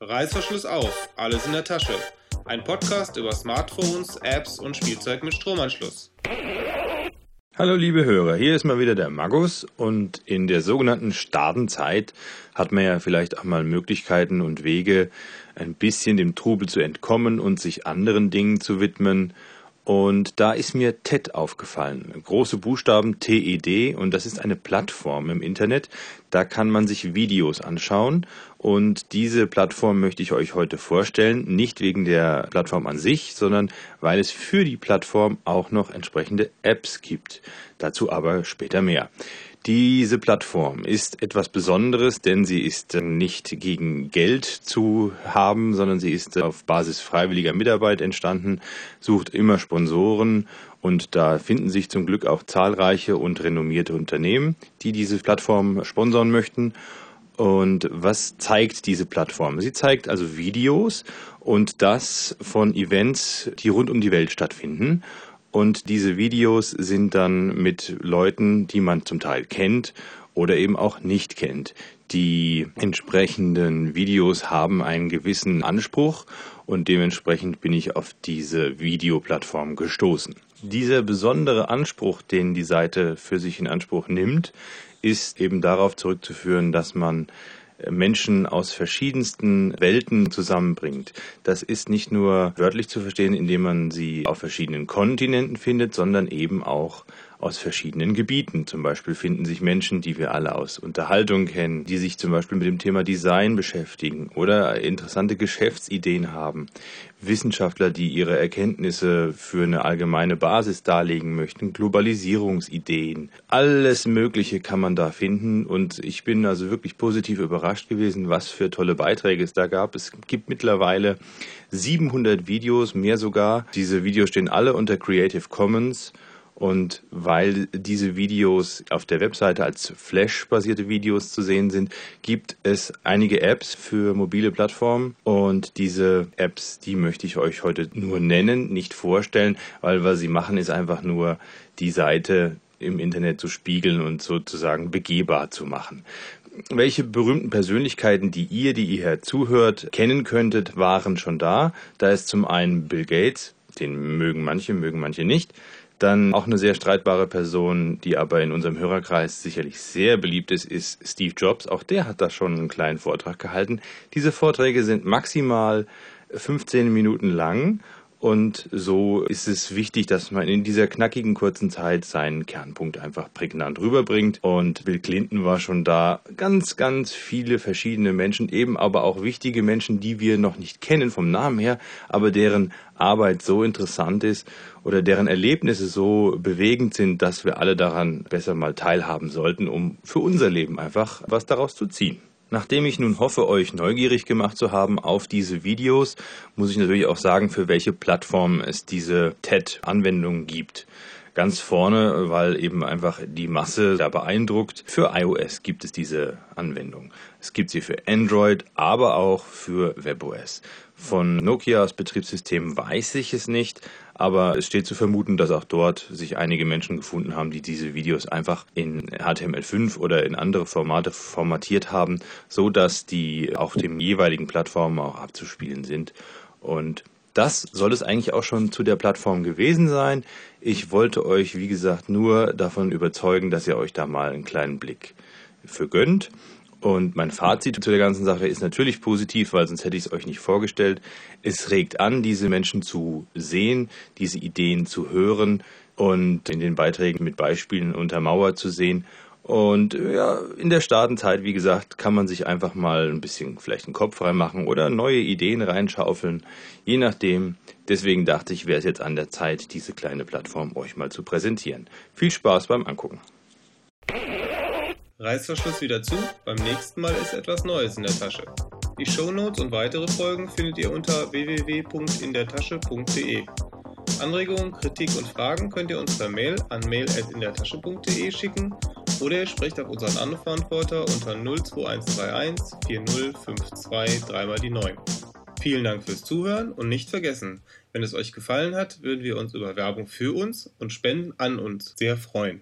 Reißverschluss auf, alles in der Tasche. Ein Podcast über Smartphones, Apps und Spielzeug mit Stromanschluss. Hallo liebe Hörer, hier ist mal wieder der Magus und in der sogenannten Stadenzeit hat man ja vielleicht auch mal Möglichkeiten und Wege, ein bisschen dem Trubel zu entkommen und sich anderen Dingen zu widmen. Und da ist mir TED aufgefallen. Große Buchstaben TED und das ist eine Plattform im Internet. Da kann man sich Videos anschauen und diese Plattform möchte ich euch heute vorstellen. Nicht wegen der Plattform an sich, sondern weil es für die Plattform auch noch entsprechende Apps gibt. Dazu aber später mehr. Diese Plattform ist etwas Besonderes, denn sie ist nicht gegen Geld zu haben, sondern sie ist auf Basis freiwilliger Mitarbeit entstanden, sucht immer Sponsoren und da finden sich zum Glück auch zahlreiche und renommierte Unternehmen, die diese Plattform sponsern möchten. Und was zeigt diese Plattform? Sie zeigt also Videos und das von Events, die rund um die Welt stattfinden. Und diese Videos sind dann mit Leuten, die man zum Teil kennt oder eben auch nicht kennt. Die entsprechenden Videos haben einen gewissen Anspruch und dementsprechend bin ich auf diese Videoplattform gestoßen. Dieser besondere Anspruch, den die Seite für sich in Anspruch nimmt, ist eben darauf zurückzuführen, dass man Menschen aus verschiedensten Welten zusammenbringt. Das ist nicht nur wörtlich zu verstehen, indem man sie auf verschiedenen Kontinenten findet, sondern eben auch aus verschiedenen Gebieten. Zum Beispiel finden sich Menschen, die wir alle aus Unterhaltung kennen, die sich zum Beispiel mit dem Thema Design beschäftigen oder interessante Geschäftsideen haben. Wissenschaftler, die ihre Erkenntnisse für eine allgemeine Basis darlegen möchten, Globalisierungsideen. Alles Mögliche kann man da finden und ich bin also wirklich positiv überrascht gewesen, was für tolle Beiträge es da gab. Es gibt mittlerweile 700 Videos, mehr sogar. Diese Videos stehen alle unter Creative Commons. Und weil diese Videos auf der Webseite als Flash-basierte Videos zu sehen sind, gibt es einige Apps für mobile Plattformen. Und diese Apps, die möchte ich euch heute nur nennen, nicht vorstellen, weil was sie machen, ist einfach nur die Seite im Internet zu spiegeln und sozusagen begehbar zu machen. Welche berühmten Persönlichkeiten, die ihr, die ihr hier zuhört, kennen könntet, waren schon da. Da ist zum einen Bill Gates, den mögen manche, mögen manche nicht. Dann auch eine sehr streitbare Person, die aber in unserem Hörerkreis sicherlich sehr beliebt ist, ist Steve Jobs. Auch der hat da schon einen kleinen Vortrag gehalten. Diese Vorträge sind maximal 15 Minuten lang und so ist es wichtig, dass man in dieser knackigen kurzen Zeit seinen Kernpunkt einfach prägnant rüberbringt. Und Bill Clinton war schon da. Ganz, ganz viele verschiedene Menschen, eben aber auch wichtige Menschen, die wir noch nicht kennen vom Namen her, aber deren Arbeit so interessant ist oder deren Erlebnisse so bewegend sind, dass wir alle daran besser mal teilhaben sollten, um für unser Leben einfach was daraus zu ziehen. Nachdem ich nun hoffe, euch neugierig gemacht zu haben auf diese Videos, muss ich natürlich auch sagen, für welche Plattform es diese TED-Anwendung gibt. Ganz vorne, weil eben einfach die Masse da beeindruckt. Für iOS gibt es diese Anwendung. Es gibt sie für Android, aber auch für WebOS. Von Nokias Betriebssystem weiß ich es nicht, aber es steht zu vermuten, dass auch dort sich einige Menschen gefunden haben, die diese Videos einfach in HTML5 oder in andere Formate formatiert haben, so dass die auf den jeweiligen Plattformen auch abzuspielen sind. Und das soll es eigentlich auch schon zu der Plattform gewesen sein. Ich wollte euch, wie gesagt, nur davon überzeugen, dass ihr euch da mal einen kleinen Blick für gönnt. Und mein Fazit zu der ganzen Sache ist natürlich positiv, weil sonst hätte ich es euch nicht vorgestellt. Es regt an, diese Menschen zu sehen, diese Ideen zu hören und in den Beiträgen mit Beispielen untermauert zu sehen. Und ja, in der Startenzeit, wie gesagt, kann man sich einfach mal ein bisschen vielleicht den Kopf frei machen oder neue Ideen reinschaufeln, je nachdem. Deswegen dachte ich, wäre es jetzt an der Zeit, diese kleine Plattform euch mal zu präsentieren. Viel Spaß beim Angucken. Reißverschluss wieder zu, beim nächsten Mal ist etwas Neues in der Tasche. Die Shownotes und weitere Folgen findet ihr unter www.indertasche.de. Anregungen, Kritik und Fragen könnt ihr uns per Mail an mail.indertasche.de schicken oder ihr sprecht auf unseren Anrufverantworter unter 02131 4052 3 mal die 9. Vielen Dank fürs Zuhören und nicht vergessen, wenn es euch gefallen hat, würden wir uns über Werbung für uns und Spenden an uns sehr freuen.